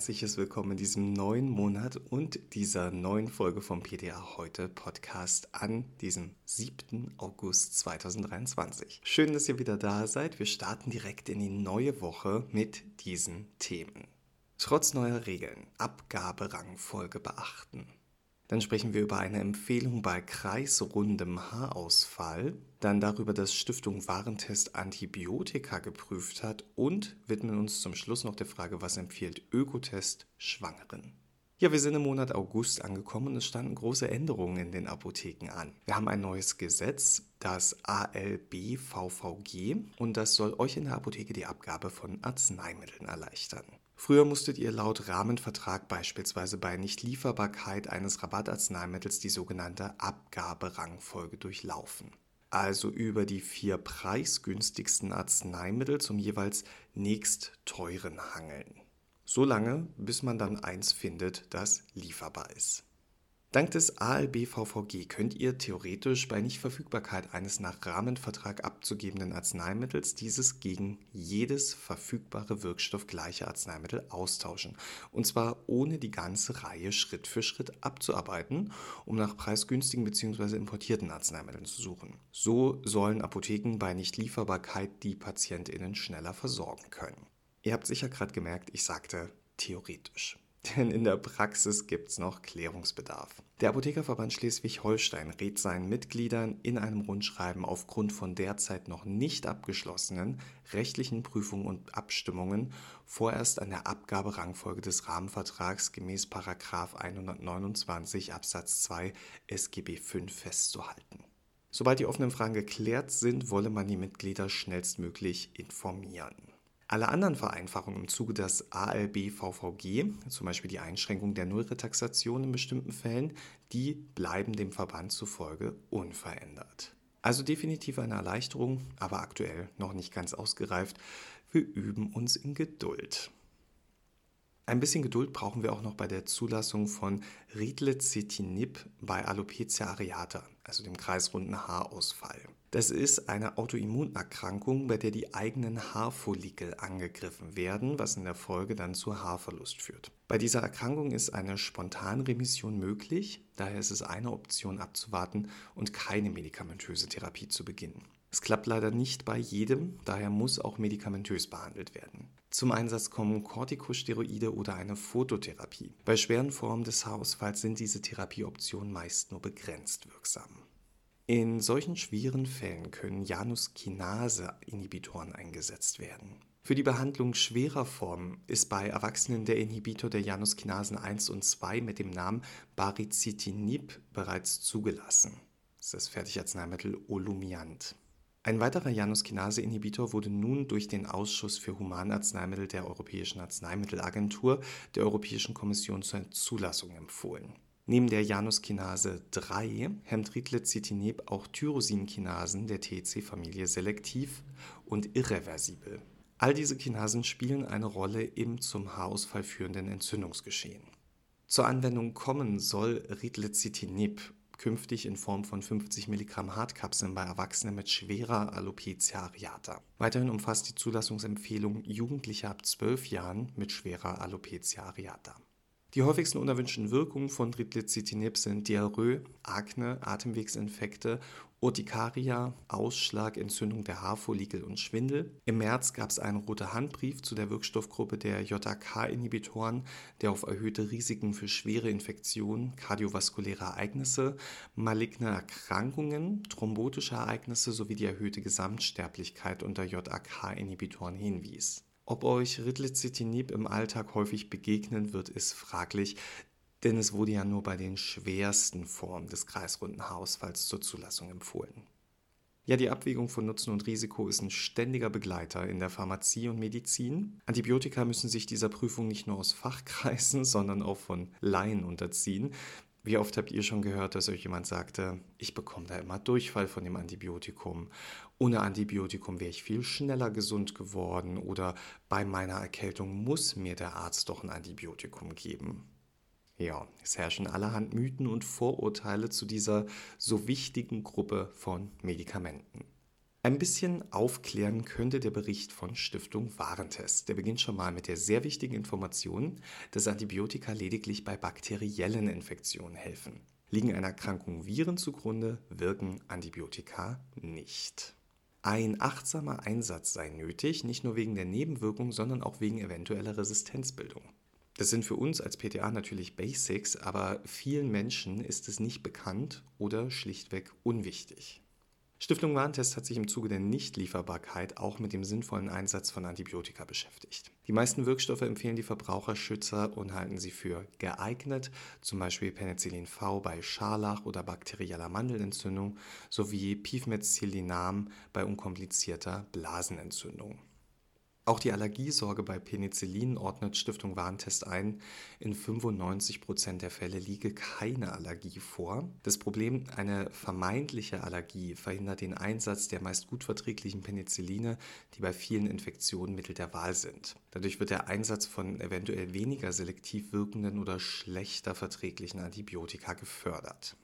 herzliches Willkommen in diesem neuen Monat und dieser neuen Folge vom PDA heute Podcast an diesem 7. August 2023. Schön, dass ihr wieder da seid. Wir starten direkt in die neue Woche mit diesen Themen. Trotz neuer Regeln, Abgaberangfolge beachten. Dann sprechen wir über eine Empfehlung bei kreisrundem Haarausfall, dann darüber, dass Stiftung Warentest Antibiotika geprüft hat und widmen uns zum Schluss noch der Frage, was empfiehlt Ökotest Schwangeren. Ja, wir sind im Monat August angekommen und es standen große Änderungen in den Apotheken an. Wir haben ein neues Gesetz, das ALB-VVG, und das soll euch in der Apotheke die Abgabe von Arzneimitteln erleichtern. Früher musstet ihr laut Rahmenvertrag beispielsweise bei Nichtlieferbarkeit eines Rabattarzneimittels die sogenannte Abgaberangfolge durchlaufen. Also über die vier preisgünstigsten Arzneimittel zum jeweils nächst teuren hangeln. So lange, bis man dann eins findet, das lieferbar ist. Dank des ALB-VVG könnt ihr theoretisch bei Nichtverfügbarkeit eines nach Rahmenvertrag abzugebenden Arzneimittels dieses gegen jedes verfügbare wirkstoffgleiche Arzneimittel austauschen. Und zwar ohne die ganze Reihe Schritt für Schritt abzuarbeiten, um nach preisgünstigen bzw. importierten Arzneimitteln zu suchen. So sollen Apotheken bei Nichtlieferbarkeit die PatientInnen schneller versorgen können. Ihr habt sicher gerade gemerkt, ich sagte theoretisch. Denn in der Praxis gibt es noch Klärungsbedarf. Der Apothekerverband Schleswig-Holstein rät seinen Mitgliedern in einem Rundschreiben aufgrund von derzeit noch nicht abgeschlossenen rechtlichen Prüfungen und Abstimmungen vorerst an der Abgaberangfolge des Rahmenvertrags gemäß 129 Absatz 2 SGB V festzuhalten. Sobald die offenen Fragen geklärt sind, wolle man die Mitglieder schnellstmöglich informieren. Alle anderen Vereinfachungen im Zuge des ALB-VVG, zum Beispiel die Einschränkung der Nullretaxation in bestimmten Fällen, die bleiben dem Verband zufolge unverändert. Also definitiv eine Erleichterung, aber aktuell noch nicht ganz ausgereift. Wir üben uns in Geduld. Ein bisschen Geduld brauchen wir auch noch bei der Zulassung von Ridlecetinib bei Alopecia areata, also dem kreisrunden Haarausfall. Das ist eine Autoimmunerkrankung, bei der die eigenen Haarfollikel angegriffen werden, was in der Folge dann zu Haarverlust führt. Bei dieser Erkrankung ist eine Spontanremission möglich, daher ist es eine Option abzuwarten und keine medikamentöse Therapie zu beginnen. Es klappt leider nicht bei jedem, daher muss auch medikamentös behandelt werden. Zum Einsatz kommen Corticosteroide oder eine Phototherapie. Bei schweren Formen des Haarausfalls sind diese Therapieoptionen meist nur begrenzt wirksam. In solchen schweren Fällen können Januskinase-Inhibitoren eingesetzt werden. Für die Behandlung schwerer Formen ist bei Erwachsenen der Inhibitor der Januskinasen 1 und 2 mit dem Namen Baricitinib bereits zugelassen. Das ist das Fertigarzneimittel Olumiant. Ein weiterer Januskinase-Inhibitor wurde nun durch den Ausschuss für Humanarzneimittel der Europäischen Arzneimittelagentur der Europäischen Kommission zur Zulassung empfohlen. Neben der Januskinase 3 hemmt Rilecitinib auch Tyrosinkinasen der TC-Familie selektiv und irreversibel. All diese Kinasen spielen eine Rolle im zum Haarausfall führenden Entzündungsgeschehen. Zur Anwendung kommen soll Rilecitinib künftig in Form von 50 Milligramm Hartkapseln bei Erwachsenen mit schwerer Alopecia areata. Weiterhin umfasst die Zulassungsempfehlung Jugendliche ab 12 Jahren mit schwerer Alopecia areata. Die häufigsten unerwünschten Wirkungen von Rilicitinib sind Diarrhoe, Akne, Atemwegsinfekte, Urtikaria, Ausschlag, Entzündung der Haarfollikel und Schwindel. Im März gab es einen rote Handbrief zu der Wirkstoffgruppe der JAK-Inhibitoren, der auf erhöhte Risiken für schwere Infektionen, kardiovaskuläre Ereignisse, maligne Erkrankungen, thrombotische Ereignisse sowie die erhöhte Gesamtsterblichkeit unter JAK-Inhibitoren hinwies. Ob euch Rilicitinib im Alltag häufig begegnen wird, ist fraglich, denn es wurde ja nur bei den schwersten Formen des kreisrunden Haarausfalls zur Zulassung empfohlen. Ja, die Abwägung von Nutzen und Risiko ist ein ständiger Begleiter in der Pharmazie und Medizin. Antibiotika müssen sich dieser Prüfung nicht nur aus Fachkreisen, sondern auch von Laien unterziehen. Wie oft habt ihr schon gehört, dass euch jemand sagte, ich bekomme da immer Durchfall von dem Antibiotikum. Ohne Antibiotikum wäre ich viel schneller gesund geworden oder bei meiner Erkältung muss mir der Arzt doch ein Antibiotikum geben. Ja, es herrschen allerhand Mythen und Vorurteile zu dieser so wichtigen Gruppe von Medikamenten. Ein bisschen aufklären könnte der Bericht von Stiftung Warentest. Der beginnt schon mal mit der sehr wichtigen Information, dass Antibiotika lediglich bei bakteriellen Infektionen helfen. Liegen einer Erkrankung Viren zugrunde, wirken Antibiotika nicht. Ein achtsamer Einsatz sei nötig, nicht nur wegen der Nebenwirkung, sondern auch wegen eventueller Resistenzbildung. Das sind für uns als PTA natürlich Basics, aber vielen Menschen ist es nicht bekannt oder schlichtweg unwichtig. Stiftung Warentest hat sich im Zuge der Nichtlieferbarkeit auch mit dem sinnvollen Einsatz von Antibiotika beschäftigt. Die meisten Wirkstoffe empfehlen die Verbraucherschützer und halten sie für geeignet, zum Beispiel Penicillin V bei Scharlach oder bakterieller Mandelentzündung sowie Pivmetzylinam bei unkomplizierter Blasenentzündung. Auch die Allergiesorge bei Penicillin ordnet Stiftung Warentest ein. In 95 Prozent der Fälle liege keine Allergie vor. Das Problem, eine vermeintliche Allergie verhindert den Einsatz der meist gut verträglichen Penicilline, die bei vielen Infektionen Mittel der Wahl sind. Dadurch wird der Einsatz von eventuell weniger selektiv wirkenden oder schlechter verträglichen Antibiotika gefördert.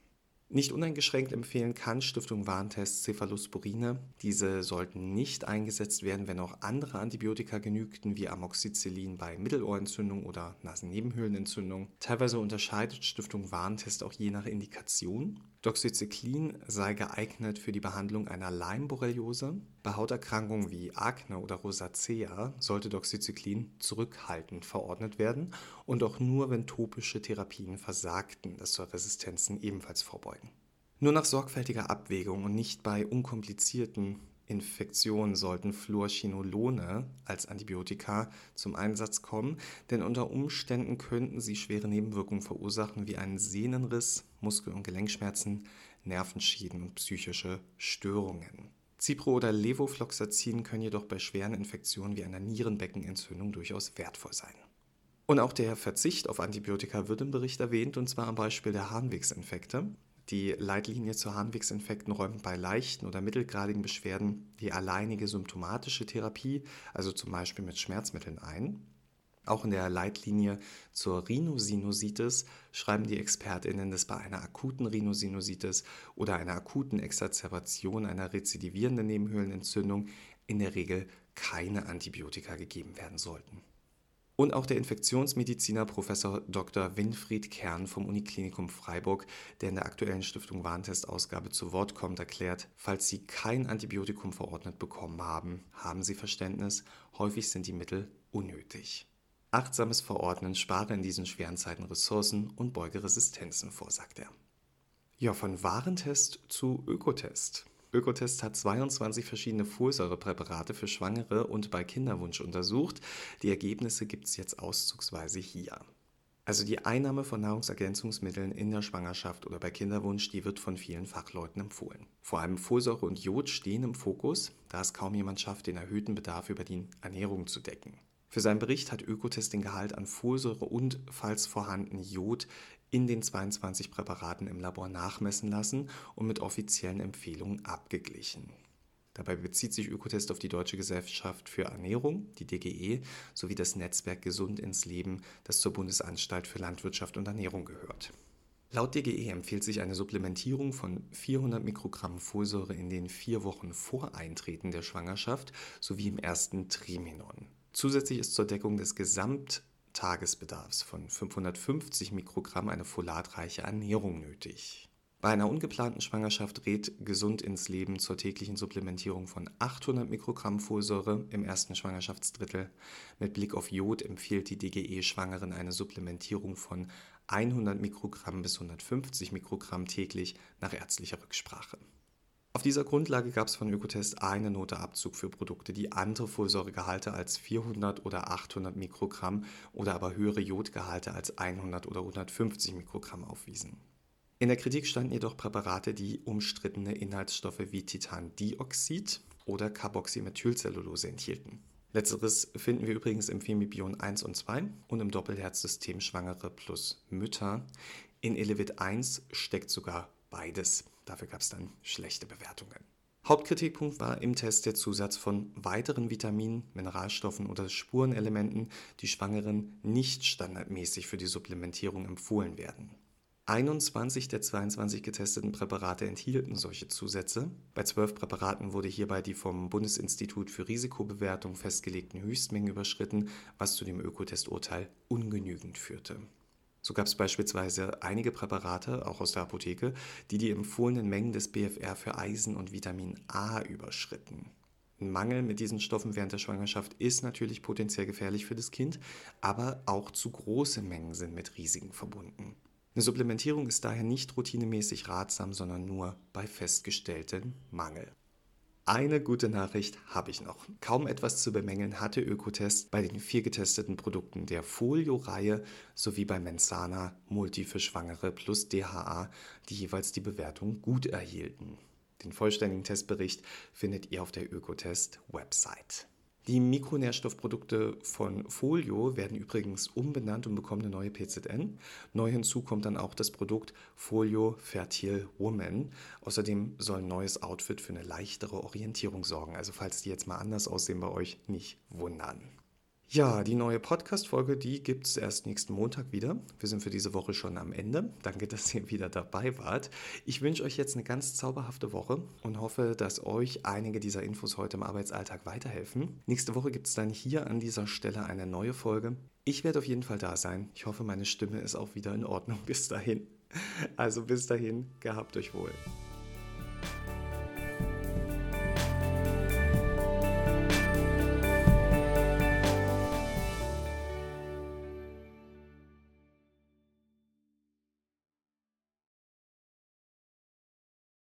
Nicht uneingeschränkt empfehlen kann Stiftung Warentest Cephalosporine. Diese sollten nicht eingesetzt werden, wenn auch andere Antibiotika genügten, wie Amoxicillin bei Mittelohrentzündung oder Nasennebenhöhlenentzündung. Teilweise unterscheidet Stiftung Warentest auch je nach Indikation. Doxycyclin sei geeignet für die Behandlung einer Leimborreliose. Bei Hauterkrankungen wie Akne oder Rosacea sollte Doxycyclin zurückhaltend verordnet werden und auch nur, wenn topische Therapien versagten. Das soll Resistenzen ebenfalls vorbeugen. Nur nach sorgfältiger Abwägung und nicht bei unkomplizierten Infektionen sollten Fluorchinolone als Antibiotika zum Einsatz kommen, denn unter Umständen könnten sie schwere Nebenwirkungen verursachen wie einen Sehnenriss, Muskel- und Gelenkschmerzen, Nervenschäden und psychische Störungen. Cipro oder Levofloxacin können jedoch bei schweren Infektionen wie einer Nierenbeckenentzündung durchaus wertvoll sein. Und auch der Verzicht auf Antibiotika wird im Bericht erwähnt, und zwar am Beispiel der Harnwegsinfekte. Die Leitlinie zu Harnwegsinfekten räumt bei leichten oder mittelgradigen Beschwerden die alleinige symptomatische Therapie, also zum Beispiel mit Schmerzmitteln ein. Auch in der Leitlinie zur Rhinosinusitis schreiben die ExpertInnen, dass bei einer akuten Rhinosinusitis oder einer akuten Exazerbation einer rezidivierenden Nebenhöhlenentzündung in der Regel keine Antibiotika gegeben werden sollten. Und auch der Infektionsmediziner Professor Dr. Winfried Kern vom Uniklinikum Freiburg, der in der aktuellen Stiftung Warntest-Ausgabe zu Wort kommt, erklärt, falls Sie kein Antibiotikum verordnet bekommen haben, haben Sie Verständnis, häufig sind die Mittel unnötig. Achtsames Verordnen spare in diesen schweren Zeiten Ressourcen und beuge Resistenzen vor, sagt er. Ja, von Warentest zu Ökotest. Ökotest hat 22 verschiedene Folsäurepräparate für Schwangere und bei Kinderwunsch untersucht. Die Ergebnisse gibt es jetzt auszugsweise hier. Also die Einnahme von Nahrungsergänzungsmitteln in der Schwangerschaft oder bei Kinderwunsch, die wird von vielen Fachleuten empfohlen. Vor allem Folsäure und Jod stehen im Fokus, da es kaum jemand schafft, den erhöhten Bedarf über die Ernährung zu decken. Für seinen Bericht hat Ökotest den Gehalt an Folsäure und, falls vorhanden, Jod in den 22 Präparaten im Labor nachmessen lassen und mit offiziellen Empfehlungen abgeglichen. Dabei bezieht sich Ökotest auf die Deutsche Gesellschaft für Ernährung, die DGE, sowie das Netzwerk Gesund ins Leben, das zur Bundesanstalt für Landwirtschaft und Ernährung gehört. Laut DGE empfiehlt sich eine Supplementierung von 400 Mikrogramm Folsäure in den vier Wochen vor Eintreten der Schwangerschaft sowie im ersten Trimenon. Zusätzlich ist zur Deckung des Gesamt Tagesbedarfs von 550 Mikrogramm eine folatreiche Ernährung nötig. Bei einer ungeplanten Schwangerschaft rät Gesund ins Leben zur täglichen Supplementierung von 800 Mikrogramm Folsäure im ersten Schwangerschaftsdrittel. Mit Blick auf Jod empfiehlt die DGE Schwangeren eine Supplementierung von 100 Mikrogramm bis 150 Mikrogramm täglich nach ärztlicher Rücksprache. Auf dieser Grundlage gab es von Ökotest eine Note Abzug für Produkte, die andere Folsäuregehalte als 400 oder 800 Mikrogramm oder aber höhere Jodgehalte als 100 oder 150 Mikrogramm aufwiesen. In der Kritik standen jedoch Präparate, die umstrittene Inhaltsstoffe wie Titandioxid oder Carboxymethylcellulose enthielten. Letzteres finden wir übrigens im Femibion 1 und 2 und im Doppelherzsystem Schwangere plus Mütter. In Elevit 1 steckt sogar beides. Dafür gab es dann schlechte Bewertungen. Hauptkritikpunkt war im Test der Zusatz von weiteren Vitaminen, Mineralstoffen oder Spurenelementen, die Schwangeren nicht standardmäßig für die Supplementierung empfohlen werden. 21 der 22 getesteten Präparate enthielten solche Zusätze. Bei 12 Präparaten wurde hierbei die vom Bundesinstitut für Risikobewertung festgelegten Höchstmengen überschritten, was zu dem Ökotesturteil ungenügend führte. So gab es beispielsweise einige Präparate, auch aus der Apotheke, die die empfohlenen Mengen des BFR für Eisen und Vitamin A überschritten. Ein Mangel mit diesen Stoffen während der Schwangerschaft ist natürlich potenziell gefährlich für das Kind, aber auch zu große Mengen sind mit Risiken verbunden. Eine Supplementierung ist daher nicht routinemäßig ratsam, sondern nur bei festgestelltem Mangel. Eine gute Nachricht habe ich noch. Kaum etwas zu bemängeln hatte Ökotest bei den vier getesteten Produkten der Folio-Reihe sowie bei Mensana Multi für Schwangere plus DHA, die jeweils die Bewertung gut erhielten. Den vollständigen Testbericht findet ihr auf der Ökotest-Website. Die Mikronährstoffprodukte von Folio werden übrigens umbenannt und bekommen eine neue PZN. Neu hinzu kommt dann auch das Produkt Folio Fertile Woman. Außerdem soll ein neues Outfit für eine leichtere Orientierung sorgen. Also falls die jetzt mal anders aussehen bei euch, nicht wundern. Ja, die neue Podcast-Folge, die gibt es erst nächsten Montag wieder. Wir sind für diese Woche schon am Ende. Danke, dass ihr wieder dabei wart. Ich wünsche euch jetzt eine ganz zauberhafte Woche und hoffe, dass euch einige dieser Infos heute im Arbeitsalltag weiterhelfen. Nächste Woche gibt es dann hier an dieser Stelle eine neue Folge. Ich werde auf jeden Fall da sein. Ich hoffe, meine Stimme ist auch wieder in Ordnung bis dahin. Also bis dahin, gehabt euch wohl.